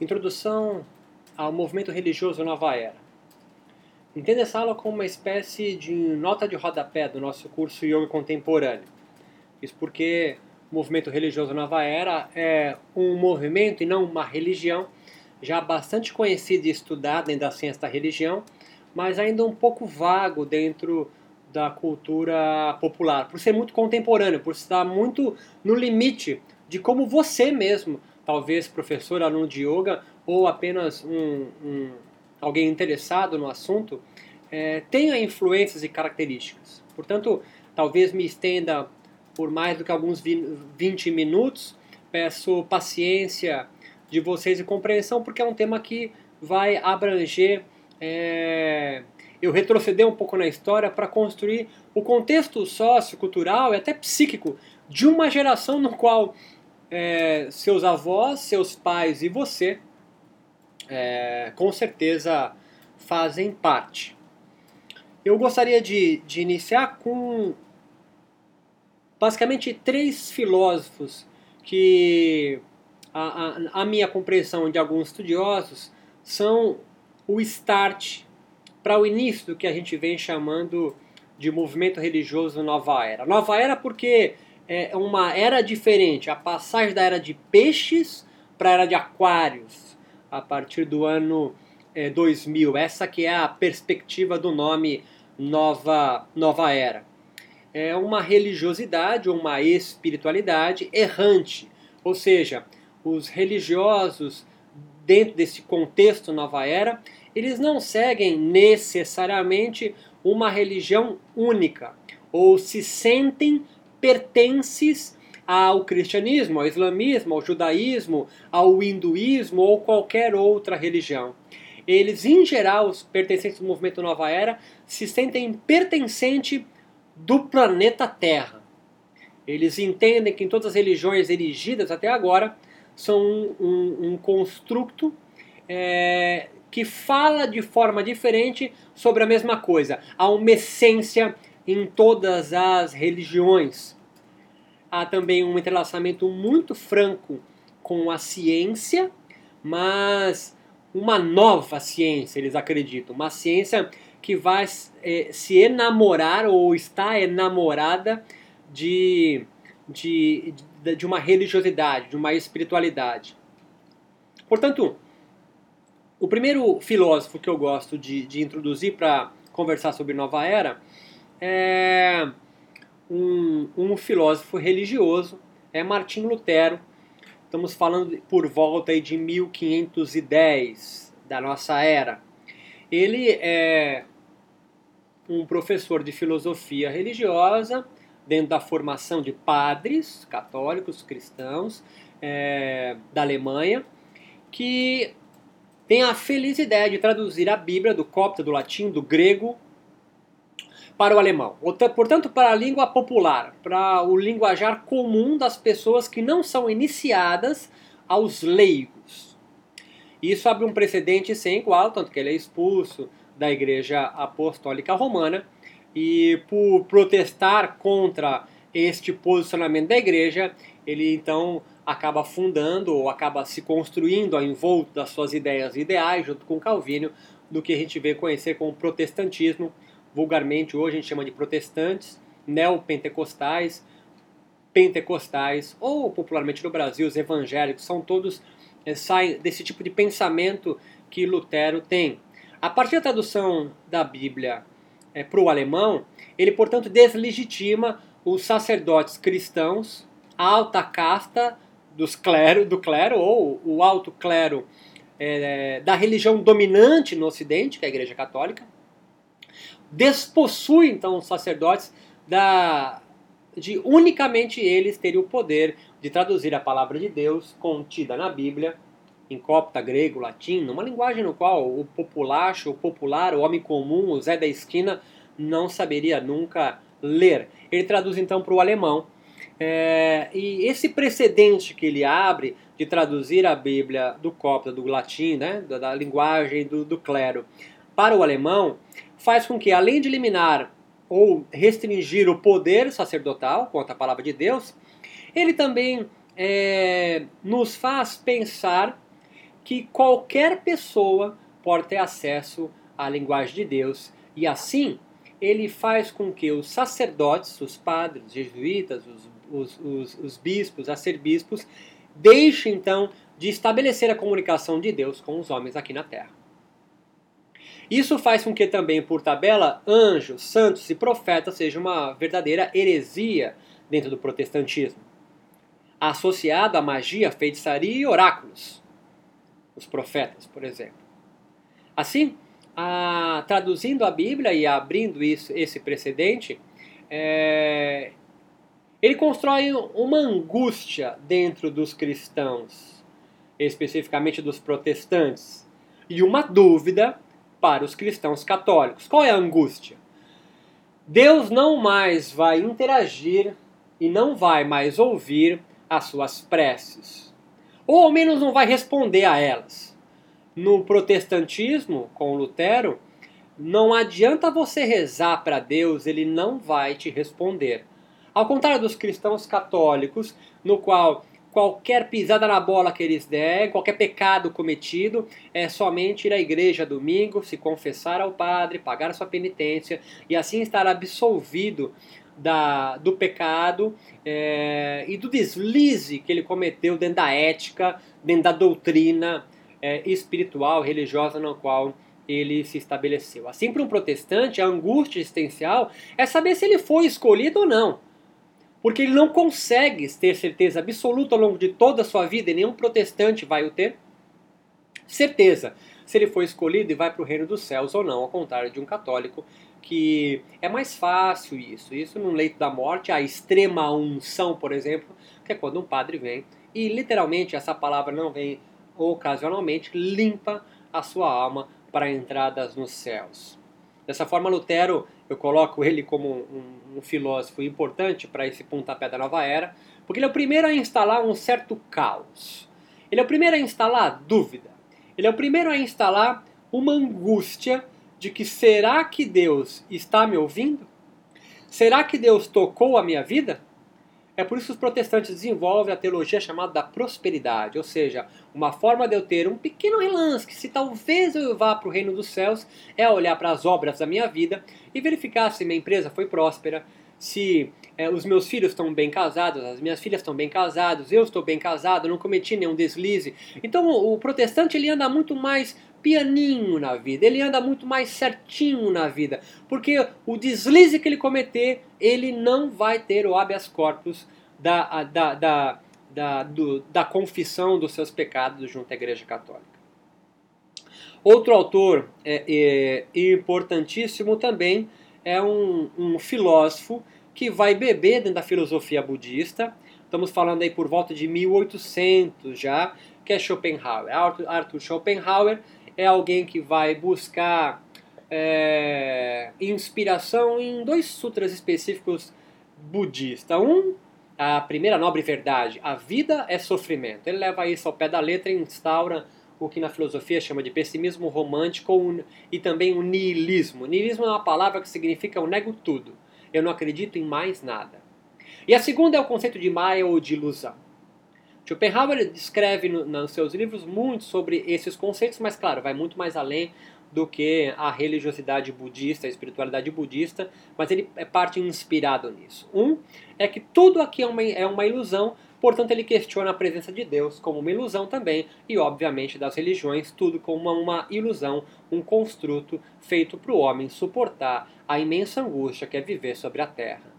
Introdução ao movimento religioso Nova Era. Entenda essa aula como uma espécie de nota de rodapé do nosso curso Yoga Contemporâneo. Isso porque o movimento religioso Nova Era é um movimento e não uma religião já bastante conhecido e estudado dentro da ciência da religião, mas ainda um pouco vago dentro da cultura popular, por ser muito contemporâneo, por estar muito no limite de como você mesmo talvez professor, aluno de yoga ou apenas um, um alguém interessado no assunto, é, tenha influências e características. Portanto, talvez me estenda por mais do que alguns 20 minutos. Peço paciência de vocês e compreensão, porque é um tema que vai abranger. É, eu retroceder um pouco na história para construir o contexto sociocultural e até psíquico de uma geração no qual é, seus avós, seus pais e você, é, com certeza fazem parte. Eu gostaria de, de iniciar com basicamente três filósofos que a, a, a, minha compreensão de alguns estudiosos são o start para o início do que a gente vem chamando de movimento religioso nova era. Nova era porque é uma era diferente, a passagem da era de peixes para a era de aquários, a partir do ano é, 2000. Essa que é a perspectiva do nome Nova, nova Era. É uma religiosidade uma espiritualidade errante, ou seja, os religiosos dentro desse contexto Nova Era, eles não seguem necessariamente uma religião única, ou se sentem pertences ao cristianismo, ao islamismo, ao judaísmo, ao hinduísmo ou qualquer outra religião. Eles, em geral, os pertencentes do movimento Nova Era, se sentem pertencente do planeta Terra. Eles entendem que em todas as religiões erigidas até agora são um, um, um construto é, que fala de forma diferente sobre a mesma coisa. Há uma essência em todas as religiões. Há também um entrelaçamento muito franco com a ciência, mas uma nova ciência, eles acreditam. Uma ciência que vai é, se enamorar ou está enamorada de, de, de uma religiosidade, de uma espiritualidade. Portanto, o primeiro filósofo que eu gosto de, de introduzir para conversar sobre Nova Era é um, um filósofo religioso, é Martinho Lutero. Estamos falando por volta de 1510 da nossa era. Ele é um professor de filosofia religiosa dentro da formação de padres católicos, cristãos é, da Alemanha, que tem a feliz ideia de traduzir a Bíblia do copta, do latim, do grego para o alemão. Portanto, para a língua popular, para o linguajar comum das pessoas que não são iniciadas aos leigos. Isso abre um precedente sem igual, tanto que ele é expulso da Igreja Apostólica Romana e por protestar contra este posicionamento da Igreja, ele então acaba fundando ou acaba se construindo ao envolto das suas ideias ideais, junto com Calvino, do que a gente vê conhecer como protestantismo, vulgarmente hoje a gente chama de protestantes, neopentecostais, pentecostais, ou popularmente no Brasil os evangélicos, são todos é, saem desse tipo de pensamento que Lutero tem. A partir da tradução da Bíblia é, para o alemão, ele portanto deslegitima os sacerdotes cristãos, a alta casta dos clero, do clero ou o alto clero é, da religião dominante no Ocidente, que é a Igreja Católica, despossui então os sacerdotes da, de unicamente eles terem o poder de traduzir a palavra de Deus contida na Bíblia em copta, grego, latim, numa linguagem no qual o populacho, o popular, o homem comum, o Zé da esquina não saberia nunca ler. Ele traduz então para o alemão. É, e esse precedente que ele abre de traduzir a Bíblia do copta, do latim, né, da, da linguagem do, do clero, para o alemão, faz com que, além de eliminar ou restringir o poder sacerdotal quanto à palavra de Deus, ele também é, nos faz pensar que qualquer pessoa pode ter acesso à linguagem de Deus e assim ele faz com que os sacerdotes, os padres, os jesuítas, os, os, os, os bispos, arcebispos, deixem então de estabelecer a comunicação de Deus com os homens aqui na Terra. Isso faz com que também, por tabela, anjos, santos e profetas seja uma verdadeira heresia dentro do protestantismo, associado à magia, feitiçaria e oráculos, os profetas, por exemplo. Assim, a, traduzindo a Bíblia e abrindo isso, esse precedente, é, ele constrói uma angústia dentro dos cristãos, especificamente dos protestantes, e uma dúvida para os cristãos católicos. Qual é a angústia? Deus não mais vai interagir e não vai mais ouvir as suas preces, ou ao menos não vai responder a elas. No protestantismo, com Lutero, não adianta você rezar para Deus, ele não vai te responder. Ao contrário dos cristãos católicos, no qual qualquer pisada na bola que eles der, qualquer pecado cometido, é somente ir à igreja domingo, se confessar ao padre, pagar sua penitência e assim estar absolvido da, do pecado é, e do deslize que ele cometeu dentro da ética, dentro da doutrina é, espiritual, religiosa na qual ele se estabeleceu. Assim, para um protestante, a angústia existencial é saber se ele foi escolhido ou não. Porque ele não consegue ter certeza absoluta ao longo de toda a sua vida, e nenhum protestante vai o ter. Certeza se ele foi escolhido e vai para o reino dos céus ou não, ao contrário de um católico, que é mais fácil isso. Isso no leito da morte, a extrema unção, por exemplo, que é quando um padre vem e literalmente essa palavra não vem ocasionalmente, limpa a sua alma para entradas nos céus. Dessa forma, Lutero, eu coloco ele como um, um filósofo importante para esse pontapé da nova era, porque ele é o primeiro a instalar um certo caos. Ele é o primeiro a instalar dúvida. Ele é o primeiro a instalar uma angústia de que será que Deus está me ouvindo? Será que Deus tocou a minha vida? É por isso que os protestantes desenvolvem a teologia chamada da prosperidade, ou seja, uma forma de eu ter um pequeno relance, que se talvez eu vá para o reino dos céus, é olhar para as obras da minha vida e verificar se minha empresa foi próspera, se é, os meus filhos estão bem casados, as minhas filhas estão bem casadas, eu estou bem casado, não cometi nenhum deslize. Então o, protestante ele anda muito mais pianinho na vida, ele anda muito mais certinho na vida, porque o deslize que ele cometer, ele não vai ter o habeas corpus da, da, da, da, do, da confissão dos seus pecados junto à Igreja Católica. Outro autor é, é, importantíssimo também é um, um filósofo que vai beber dentro da filosofia budista. Estamos falando aí por volta de 1800 já, que é Schopenhauer. Arthur, Schopenhauer é alguém que vai buscar é, inspiração em dois sutras específicos budistas. Um, a primeira nobre verdade, a vida é sofrimento. Ele leva isso ao pé da letra e instaura o que na filosofia chama de pessimismo romântico e também o niilismo. Niilismo é uma palavra que significa eu nego tudo, eu não acredito em mais nada. E a segunda é o conceito de Maya ou de ilusão. Schopenhauer descreve no, nos seus livros muito sobre esses conceitos, mas claro, vai muito mais além do que a religiosidade budista, a espiritualidade budista, mas ele é parte inspirado nisso. Um é que tudo aqui é uma, é uma ilusão, portanto ele questiona a presença de Deus como uma ilusão também, e obviamente das religiões, tudo como uma, uma ilusão, um construto feito para o homem suportar a imensa angústia que é viver sobre a terra.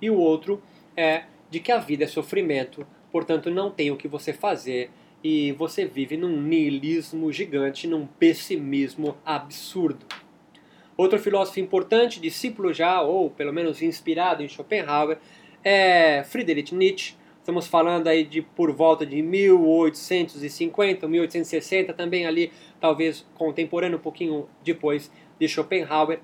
E o outro é de que a vida é sofrimento, portanto não tem o que você fazer e você vive num niilismo gigante, num pessimismo absurdo. Outro filósofo importante, discípulo já, ou pelo menos inspirado em Schopenhauer, é Friedrich Nietzsche. Estamos falando aí de por volta de 1850, 1860, também ali talvez contemporâneo, um pouquinho depois de Schopenhauer.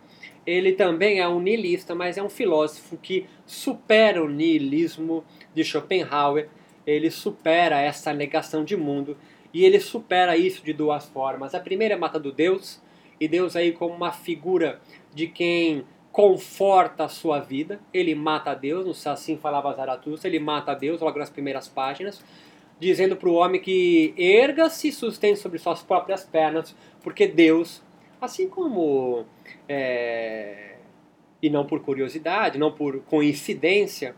Ele também é um niilista, mas é um filósofo que supera o niilismo de Schopenhauer ele supera essa negação de mundo e ele supera isso de duas formas. A primeira é matando Deus, e Deus aí como uma figura de quem conforta a sua vida, ele mata Deus, assim falava Zaratustra, ele mata Deus logo nas primeiras páginas. dizendo para o homem que erga-se e sustente sobre suas próprias pernas, porque Deus, assim como, é, e não por curiosidade, não por coincidência,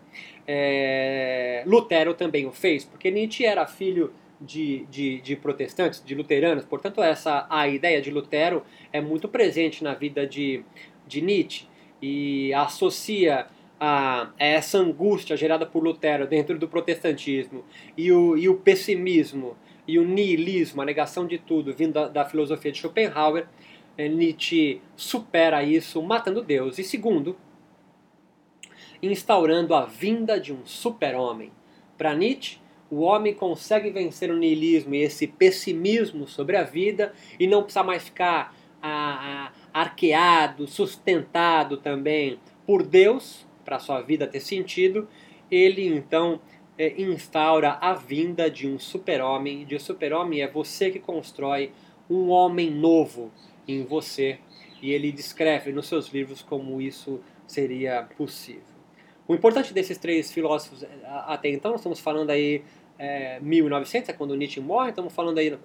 é, Lutero também o fez, porque Nietzsche era filho de, de, de, protestantes, de luteranos, portanto essa a ideia de Lutero é muito presente na vida de, de Nietzsche e associa a, essa angústia gerada por Lutero dentro do protestantismo e o, e o pessimismo e o niilismo, a negação de tudo, vindo da, da filosofia de Schopenhauer, é, Nietzsche supera isso matando Deus. E segundo, instaurando a vinda de um super-homem. Para Nietzsche, o homem consegue vencer o niilismo e esse pessimismo sobre a vida e não precisa mais ficar a, a, arqueado, sustentado também por Deus, para sua vida ter sentido, ele então é, instaura a vinda de um super-homem. De super-homem é você que constrói um homem novo em você. E ele descreve nos seus livros como isso seria possível. O importante desses três filósofos é, até então, nós estamos falando aí é, 1900, é quando Nietzsche morre, estamos falando aí no,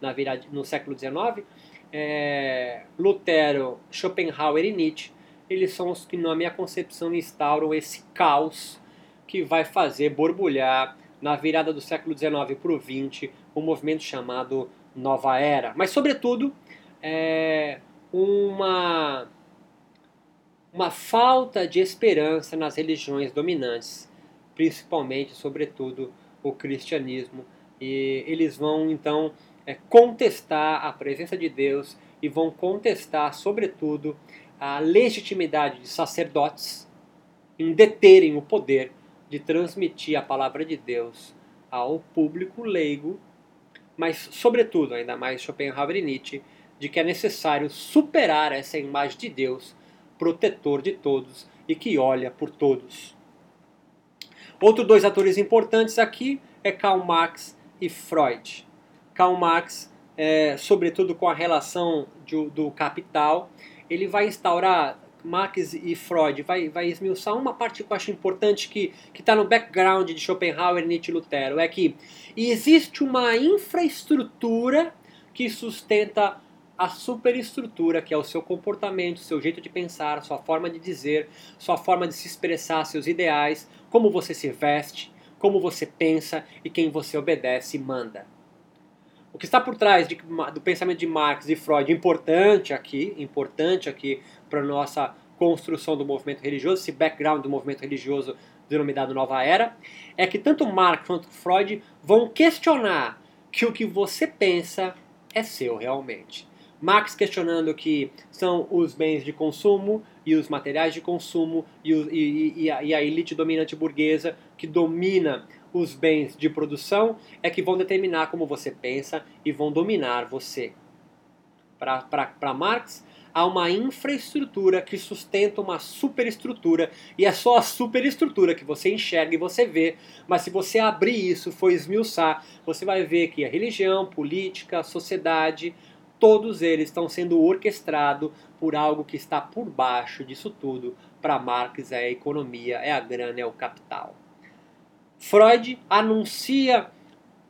na virada, no século XIX. É, Lutero, Schopenhauer e Nietzsche eles são os que, na minha concepção, instauram esse caos que vai fazer borbulhar na virada do século XIX para o XX um movimento chamado Nova Era. Mas, sobretudo, é uma, uma falta de esperança nas religiões dominantes, principalmente, sobretudo, o cristianismo. E eles vão, então, contestar a presença de Deus e vão contestar, sobretudo, a legitimidade de sacerdotes em deterem o poder de transmitir a palavra de Deus ao público leigo, mas, sobretudo, ainda mais Schopenhauer e Nietzsche, de que é necessário superar essa imagem de Deus, protetor de todos e que olha por todos. Outros dois atores importantes aqui é Karl Marx e Freud. Karl Marx, é, sobretudo com a relação de, do capital, ele vai instaurar Marx e Freud, vai, vai esmiuçar uma parte que eu acho importante que está no background de Schopenhauer, Nietzsche e Lutero, é que existe uma infraestrutura que sustenta a superestrutura, que é o seu comportamento, seu jeito de pensar, sua forma de dizer, sua forma de se expressar, seus ideais, como você se veste, como você pensa e quem você obedece e manda. O que está por trás de, do pensamento de Marx e Freud, importante aqui, importante aqui para nossa construção do movimento religioso, esse background do movimento religioso denominado Nova Era, é que tanto Marx quanto Freud vão questionar que o que você pensa é seu realmente. Marx questionando que são os bens de consumo e os materiais de consumo e, o, e, e, a, e a elite dominante burguesa que domina os bens de produção é que vão determinar como você pensa e vão dominar você. Para Marx, há uma infraestrutura que sustenta uma superestrutura e é só a superestrutura que você enxerga e você vê, mas se você abrir isso, for esmiuçar, você vai ver que a religião, política, sociedade, todos eles estão sendo orquestrados por algo que está por baixo disso tudo. Para Marx é a economia, é a grana, é o capital. Freud anuncia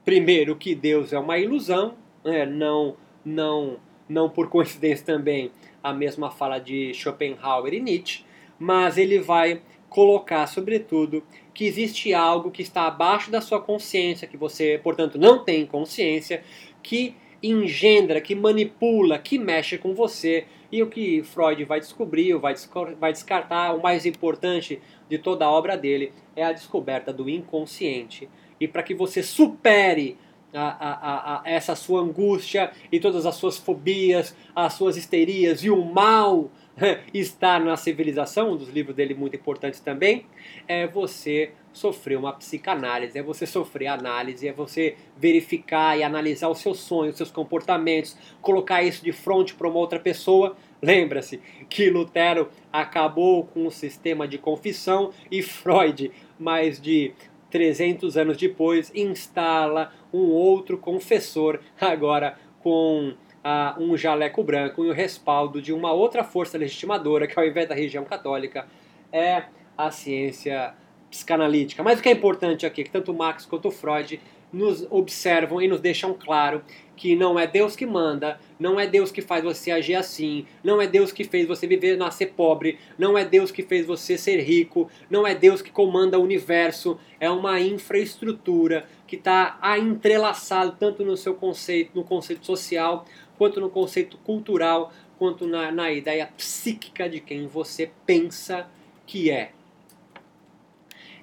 primeiro que Deus é uma ilusão, né? não, não, não por coincidência também a mesma fala de Schopenhauer e Nietzsche, mas ele vai colocar, sobretudo, que existe algo que está abaixo da sua consciência, que você, portanto, não tem consciência, que engendra, que manipula, que mexe com você. E o que Freud vai descobrir, vai, vai descartar, o mais importante de toda a obra dele é a descoberta do inconsciente. E para que você supere a, a, a, essa sua angústia e todas as suas fobias, as suas histerias e o mal está na civilização, um dos livros dele muito importantes também, é você sofrer uma psicanálise, é você sofrer análise, é você verificar e analisar os seus sonhos, os seus comportamentos, colocar isso de frente para uma outra pessoa. Lembra-se que Lutero acabou com o sistema de confissão e Freud, mais de 300 anos depois, instala um outro confessor, agora com uh, um jaleco branco e o respaldo de uma outra força legitimadora, que ao invés da religião católica é a ciência psicanalítica. Mas o que é importante aqui é que tanto Marx quanto Freud nos observam e nos deixam claro que não é Deus que manda, não é Deus que faz você agir assim, não é Deus que fez você viver, nascer pobre, não é Deus que fez você ser rico, não é Deus que comanda o universo, é uma infraestrutura que está entrelaçado tanto no seu conceito, no conceito social, quanto no conceito cultural, quanto na, na ideia psíquica de quem você pensa que é.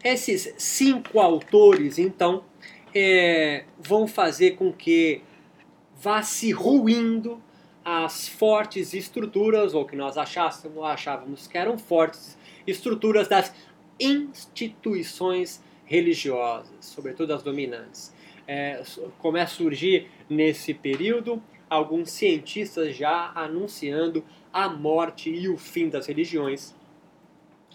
Esses cinco autores, então, é, vão fazer com que vá se ruindo as fortes estruturas, ou que nós achávamos, achávamos que eram fortes estruturas das instituições religiosas, sobretudo as dominantes. É, começa a surgir nesse período alguns cientistas já anunciando a morte e o fim das religiões.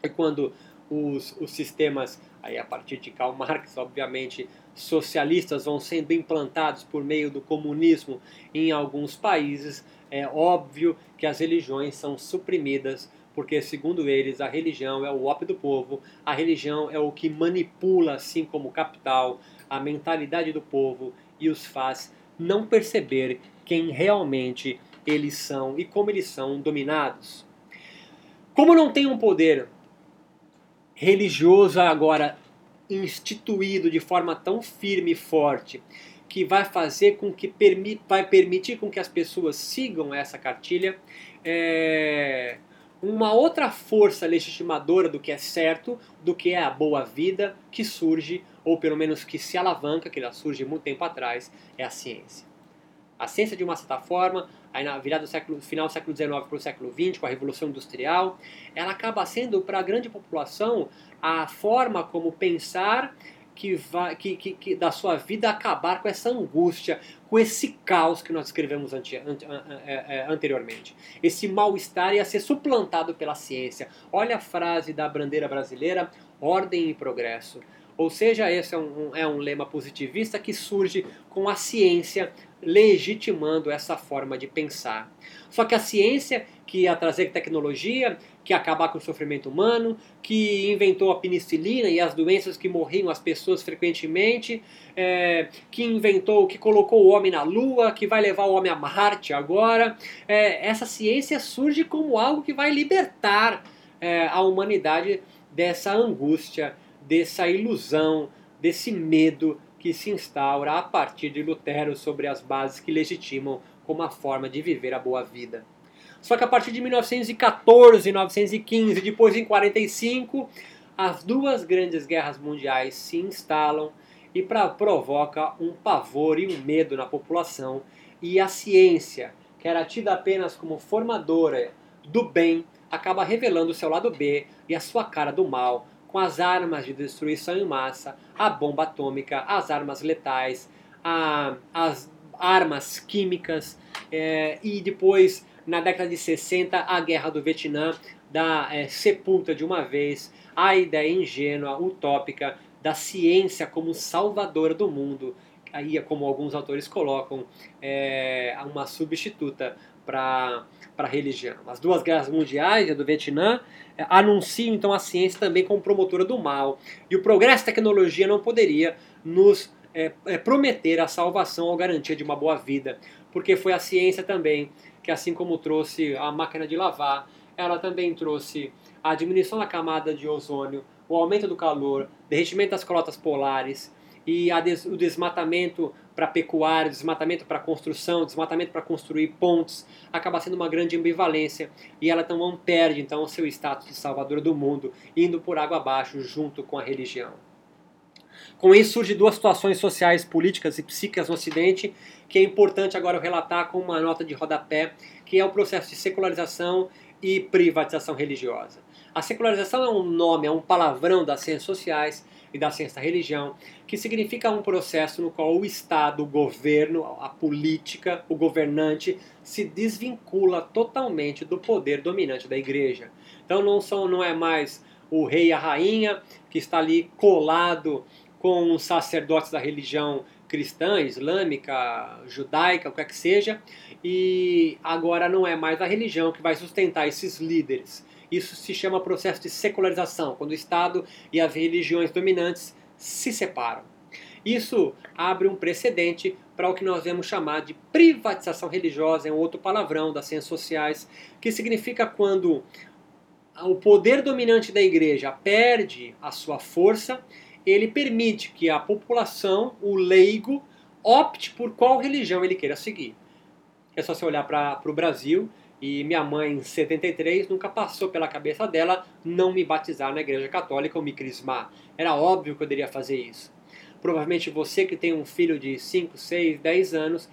E quando os, os sistemas, aí a partir de Karl Marx, obviamente, socialistas vão sendo implantados por meio do comunismo em alguns países, é óbvio que as religiões são suprimidas, porque, segundo eles, a religião é o ópio do povo, a religião é o que manipula, assim como o capital, a mentalidade do povo e os faz não perceber quem realmente eles são e como eles são dominados. Como não tem um poder religioso agora instituído de forma tão firme e forte que vai fazer com que vai permitir com que as pessoas sigam essa cartilha é, uma outra força legitimadora do que é certo, do que é a boa vida que surge ou pelo menos que se alavanca, que ela surge muito tempo atrás, é a ciência. A ciência, de uma certa forma, aí na virada do século, final do século XIX para o século XX, com a Revolução Industrial, ela acaba sendo para a grande população a forma como pensar que, vai, que, que, que, da sua vida acabar com essa angústia, com esse caos que nós escrevemos ante, é, é, anteriormente. Esse mal-estar ia ser suplantado pela ciência. Olha a frase da bandeira brasileira: ordem e progresso. Ou seja, esse é um, é um lema positivista que surge com a ciência legitimando essa forma de pensar. Só que a ciência, que ia trazer tecnologia, que ia acabar com o sofrimento humano, que inventou a penicilina e as doenças que morriam as pessoas frequentemente, é, que inventou, que colocou o homem na Lua, que vai levar o homem a Marte agora, é, essa ciência surge como algo que vai libertar é, a humanidade dessa angústia, dessa ilusão, desse medo que se instaura a partir de Lutero sobre as bases que legitimam como a forma de viver a boa vida. Só que a partir de 1914, 1915, depois em 45, as duas grandes guerras mundiais se instalam e pra, provoca um pavor e um medo na população e a ciência, que era tida apenas como formadora do bem, acaba revelando o seu lado B e a sua cara do mal, com as armas de destruição em massa, a bomba atômica, as armas letais, a, as armas químicas é, e depois, na década de 60, a guerra do Vietnã da é, sepulta de uma vez a ideia ingênua, utópica da ciência como salvadora do mundo, aí como alguns autores colocam, é, uma substituta para a religião. As duas guerras mundiais, a do Vietnã, é, anunciam então a ciência também como promotora do mal. E o progresso da tecnologia não poderia nos é, é, prometer a salvação ou garantia de uma boa vida, porque foi a ciência também que, assim como trouxe a máquina de lavar, ela também trouxe a diminuição da camada de ozônio, o aumento do calor, derretimento das calotas polares e des, o desmatamento para pecuária, desmatamento para construção, desmatamento para construir pontes, acaba sendo uma grande ambivalência e ela então perde então o seu status de salvador do mundo, indo por água abaixo junto com a religião. Com isso surgem duas situações sociais, políticas e psíquicas no Ocidente que é importante agora eu relatar com uma nota de rodapé, que é o processo de secularização e privatização religiosa. A secularização é um nome, é um palavrão das ciências sociais e da ciência da religião, que significa um processo no qual o Estado, o governo, a política, o governante se desvincula totalmente do poder dominante da igreja. Então não, são, não é mais o rei e a rainha que está ali colado com os sacerdotes da religião cristã, islâmica, judaica, o que é que seja, e agora não é mais a religião que vai sustentar esses líderes. Isso se chama processo de secularização, quando o Estado e as religiões dominantes se separam. Isso abre um precedente para o que nós vamos chamar de privatização religiosa, é um outro palavrão das ciências sociais, que significa quando o poder dominante da igreja perde a sua força, ele permite que a população, o leigo, opte por qual religião ele queira seguir. É só você olhar para o Brasil e minha mãe, em 73, nunca passou pela cabeça dela não me batizar na igreja católica ou me crismar. Era óbvio que eu poderia fazer isso. Provavelmente você que tem um filho de 5, 6, 10 anos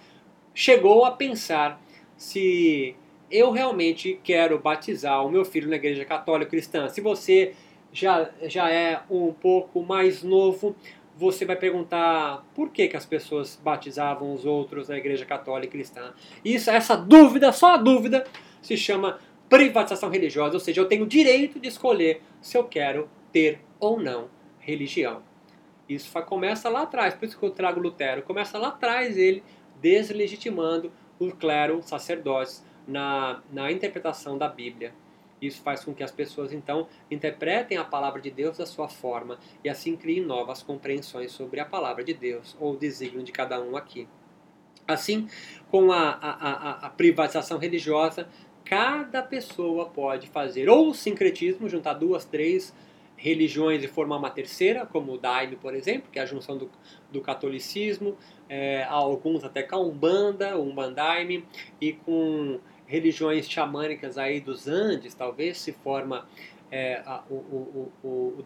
chegou a pensar se eu realmente quero batizar o meu filho na igreja católica cristã. Se você já, já é um pouco mais novo, você vai perguntar por que, que as pessoas batizavam os outros na igreja católica cristã. Isso, essa dúvida, só a dúvida, se chama privatização religiosa, ou seja, eu tenho o direito de escolher se eu quero ter ou não religião. Isso começa lá atrás, por isso que eu trago Lutero, começa lá atrás ele deslegitimando o clero, sacerdotes, na, na interpretação da Bíblia. Isso faz com que as pessoas então interpretem a palavra de Deus da sua forma e assim criem novas compreensões sobre a palavra de Deus ou o desígnio de cada um aqui. Assim, com a, a, a, a privatização religiosa, cada pessoa pode fazer ou sincretismo, juntar duas, três religiões e formar uma terceira, como o Daime, por exemplo, que é a junção do, do catolicismo, é, alguns até com a Umbanda, o Umbandaime, e com religiões xamânicas aí dos Andes, talvez se forma é, a, o, o, o,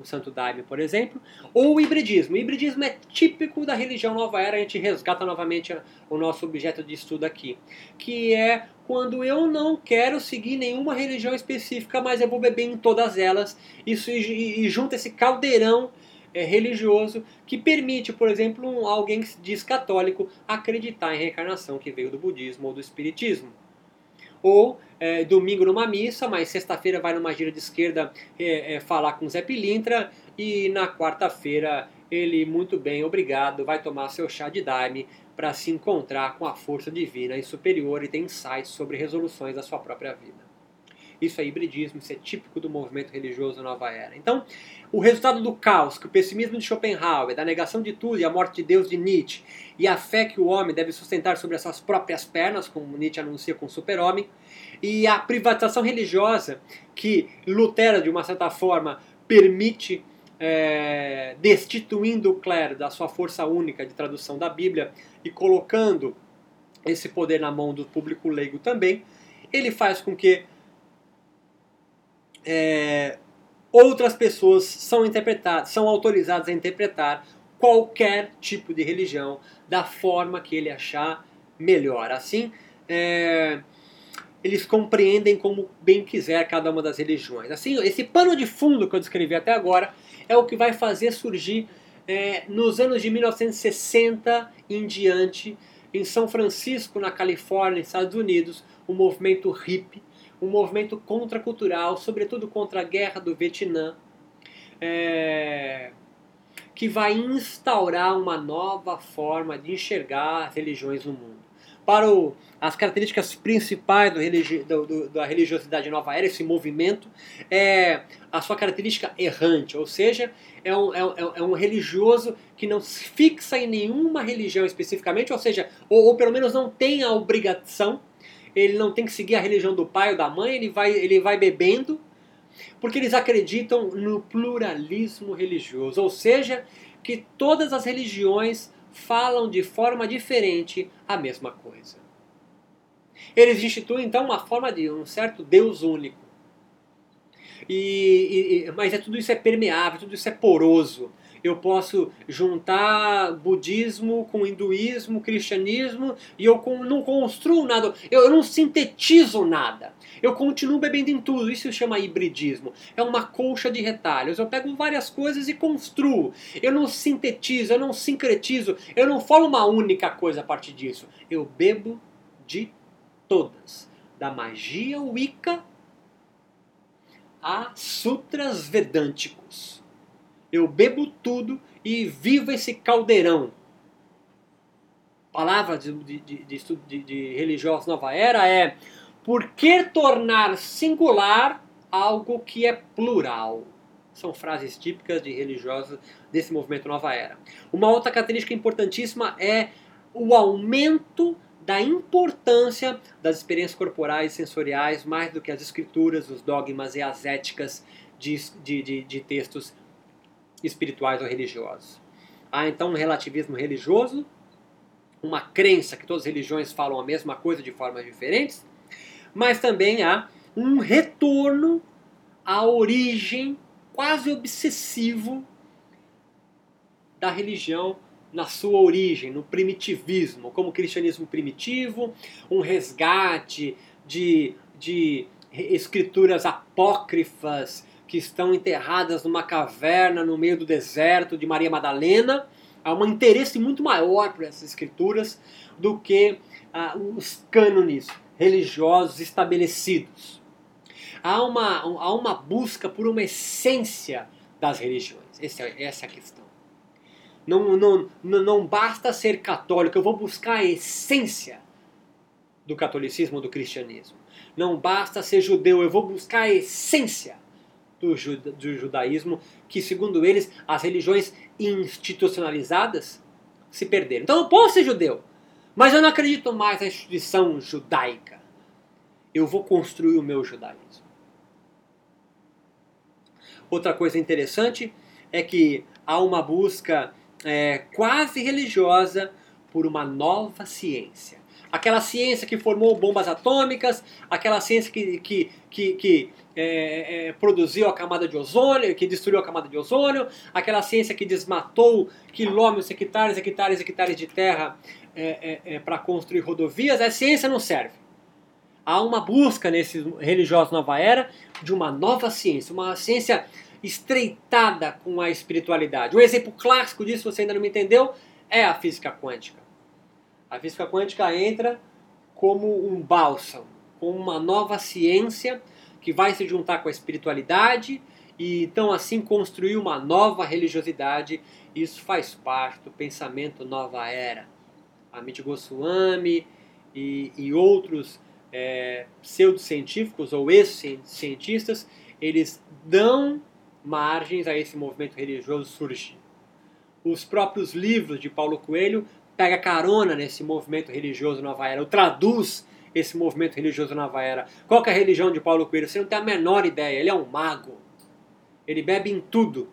o, Santo Daime, por exemplo, ou o hibridismo. O hibridismo é típico da religião Nova Era, a gente resgata novamente o nosso objeto de estudo aqui, que é quando eu não quero seguir nenhuma religião específica, mas eu vou beber em todas elas, isso e, e junta esse caldeirão é, religioso que permite, por exemplo, um, alguém que se diz católico acreditar em reencarnação que veio do budismo ou do espiritismo ou é, domingo numa missa, mas sexta-feira vai numa gira de esquerda é, é, falar com Zé Pilintra e na quarta-feira ele, muito bem, obrigado, vai tomar seu chá de daime para se encontrar com a força divina e superior e ter insights sobre resoluções da sua própria vida. Isso é hibridismo, isso é típico do movimento religioso Nova Era. Então, o resultado do caos, que o pessimismo de Schopenhauer, da negação de tudo e a morte de Deus de Nietzsche, e a fé que o homem deve sustentar sobre as suas próprias pernas, como Nietzsche anuncia com o super-homem, e a privatização religiosa, que Lutero, de uma certa forma, permite, é, destituindo o clero da sua força única de tradução da Bíblia e colocando esse poder na mão do público leigo também, ele faz com que é, outras pessoas são interpretadas, são autorizadas a interpretar qualquer tipo de religião da forma que ele achar melhor. Assim, é, eles compreendem como bem quiser cada uma das religiões. Assim, esse pano de fundo que eu descrevi até agora é o que vai fazer surgir é, nos anos de 1960 em diante, em São Francisco, na Califórnia, Estados Unidos, o movimento hippie, um movimento contracultural, sobretudo contra a guerra do Vietnã, é, que vai instaurar uma nova forma de enxergar as religiões no mundo. Para o, as características principais do religi, do, do, da religiosidade nova era, esse movimento, é a sua característica errante, ou seja, é um, é, é um religioso que não se fixa em nenhuma religião especificamente, ou seja, ou, ou pelo menos não tem a obrigação ele não tem que seguir a religião do pai ou da mãe, ele vai, ele vai bebendo, porque eles acreditam no pluralismo religioso, ou seja, que todas as religiões falam de forma diferente a mesma coisa. Eles instituem então uma forma de um certo Deus único. E, e, mas é, tudo isso é permeável, tudo isso é poroso eu posso juntar budismo com hinduísmo, cristianismo, e eu não construo nada, eu não sintetizo nada. Eu continuo bebendo em tudo, isso se chama hibridismo. É uma colcha de retalhos. Eu pego várias coisas e construo. Eu não sintetizo, eu não sincretizo, eu não falo uma única coisa a partir disso. Eu bebo de todas. Da magia Wicca a sutras vedânticos eu bebo tudo e vivo esse caldeirão. Palavra de, de, de, de, de religiosos nova era é por que tornar singular algo que é plural? São frases típicas de religiosos desse movimento Nova Era. Uma outra característica importantíssima é o aumento da importância das experiências corporais e sensoriais mais do que as escrituras, os dogmas e as éticas de, de, de, de textos espirituais ou religiosos. Há então um relativismo religioso, uma crença que todas as religiões falam a mesma coisa de formas diferentes, mas também há um retorno à origem quase obsessivo da religião na sua origem, no primitivismo, como o cristianismo primitivo, um resgate de, de escrituras apócrifas que estão enterradas numa caverna no meio do deserto de Maria Madalena. Há um interesse muito maior por essas escrituras do que ah, os cânones religiosos estabelecidos. Há uma, há uma busca por uma essência das religiões. Essa, é, essa é a questão. Não, não, não basta ser católico, eu vou buscar a essência do catolicismo, do cristianismo. Não basta ser judeu, eu vou buscar a essência do, juda, do judaísmo, que segundo eles, as religiões institucionalizadas se perderam. Então eu posso ser judeu, mas eu não acredito mais na instituição judaica. Eu vou construir o meu judaísmo. Outra coisa interessante é que há uma busca é, quase religiosa por uma nova ciência aquela ciência que formou bombas atômicas, aquela ciência que, que, que, que é, é, produziu a camada de ozônio, que destruiu a camada de ozônio, aquela ciência que desmatou quilômetros, hectares, hectares, hectares de terra é, é, é para construir rodovias, a ciência não serve. Há uma busca nesses religiosos nova era de uma nova ciência, uma ciência estreitada com a espiritualidade. Um exemplo clássico disso, você ainda não me entendeu, é a física quântica. A física quântica entra como um bálsamo, como uma nova ciência que vai se juntar com a espiritualidade e então assim construir uma nova religiosidade. Isso faz parte do pensamento nova era. Amit Goswami e, e outros é, pseudocientíficos ou ex-cientistas, eles dão margens a esse movimento religioso surgir. Os próprios livros de Paulo Coelho pega carona nesse movimento religioso Nova Era, ou traduz esse movimento religioso Nova Era. Qual é a religião de Paulo Coelho? Você não tem a menor ideia, ele é um mago. Ele bebe em tudo.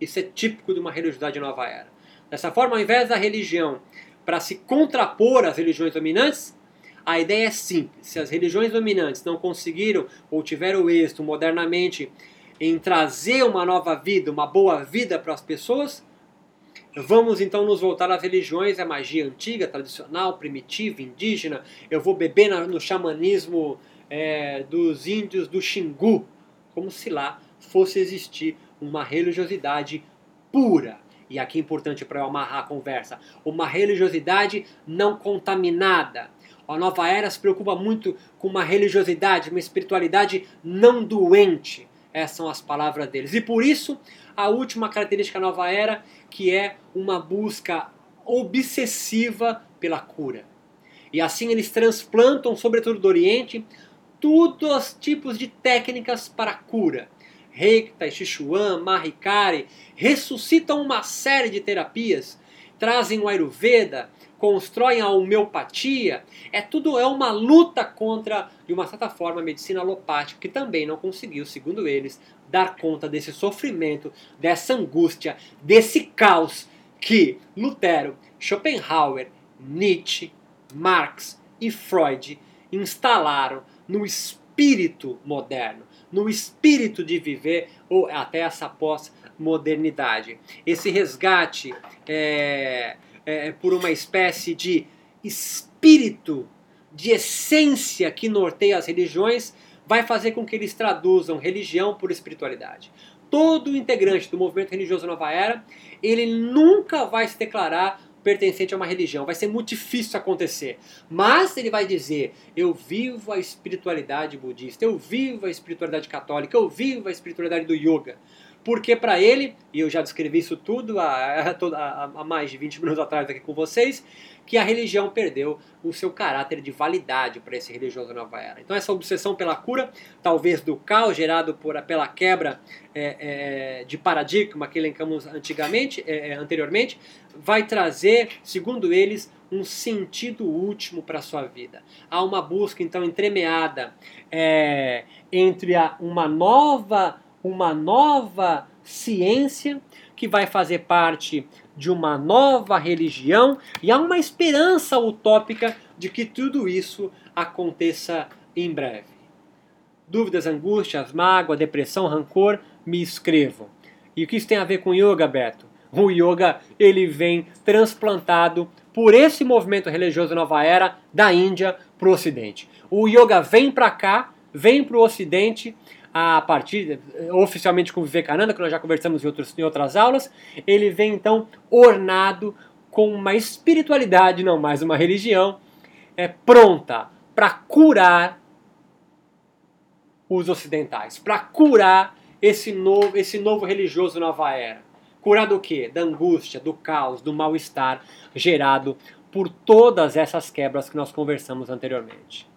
Isso é típico de uma religiosidade Nova Era. Dessa forma, ao invés da religião para se contrapor às religiões dominantes, a ideia é simples. Se as religiões dominantes não conseguiram ou tiveram êxito modernamente em trazer uma nova vida, uma boa vida para as pessoas, Vamos então nos voltar às religiões, à magia antiga, tradicional, primitiva, indígena. Eu vou beber no xamanismo é, dos índios do Xingu, como se lá fosse existir uma religiosidade pura. E aqui é importante para eu amarrar a conversa: uma religiosidade não contaminada. A nova era se preocupa muito com uma religiosidade, uma espiritualidade não doente. Essas são as palavras deles. E por isso, a última característica da nova era, que é uma busca obsessiva pela cura. E assim eles transplantam, sobretudo do Oriente, todos os tipos de técnicas para cura. Reiki, Tai Chi Chuan, Mahikari, ressuscitam uma série de terapias, trazem o Ayurveda, constroem a homeopatia, é tudo é uma luta contra, de uma certa forma, a medicina alopática, que também não conseguiu, segundo eles, dar conta desse sofrimento, dessa angústia, desse caos que Lutero, Schopenhauer, Nietzsche, Marx e Freud instalaram no espírito moderno, no espírito de viver ou até essa pós-modernidade. Esse resgate é, é, por uma espécie de espírito, de essência que norteia as religiões, vai fazer com que eles traduzam religião por espiritualidade. Todo integrante do movimento religioso Nova Era, ele nunca vai se declarar pertencente a uma religião. Vai ser muito difícil acontecer. Mas ele vai dizer: eu vivo a espiritualidade budista, eu vivo a espiritualidade católica, eu vivo a espiritualidade do yoga. Porque para ele, e eu já descrevi isso tudo há, há, há mais de 20 minutos atrás aqui com vocês, que a religião perdeu o seu caráter de validade para esse religioso nova era. Então essa obsessão pela cura, talvez do caos gerado por, pela quebra é, é, de paradigma que elencamos antigamente, é, é anteriormente, vai trazer, segundo eles, um sentido último para a sua vida. Há uma busca então entremeada é, entre a, uma nova uma nova ciência que vai fazer parte de uma nova religião e há uma esperança utópica de que tudo isso aconteça em breve. Dúvidas, angústias, mágoa, depressão, rancor, me escrevam. E o que isso tem a ver com yoga, Beto? O yoga ele vem transplantado por esse movimento religioso nova era da Índia para o Ocidente. O yoga vem para cá, vem para o Ocidente a partir, oficialmente com Vivekananda, que nós já conversamos em, outros, em outras aulas, ele vem então ornado com uma espiritualidade, não mais uma religião, é pronta para curar os ocidentais, para curar esse novo, esse novo religioso nova era. Curar do quê? Da angústia, do caos, do mal-estar gerado por todas essas quebras que nós conversamos anteriormente.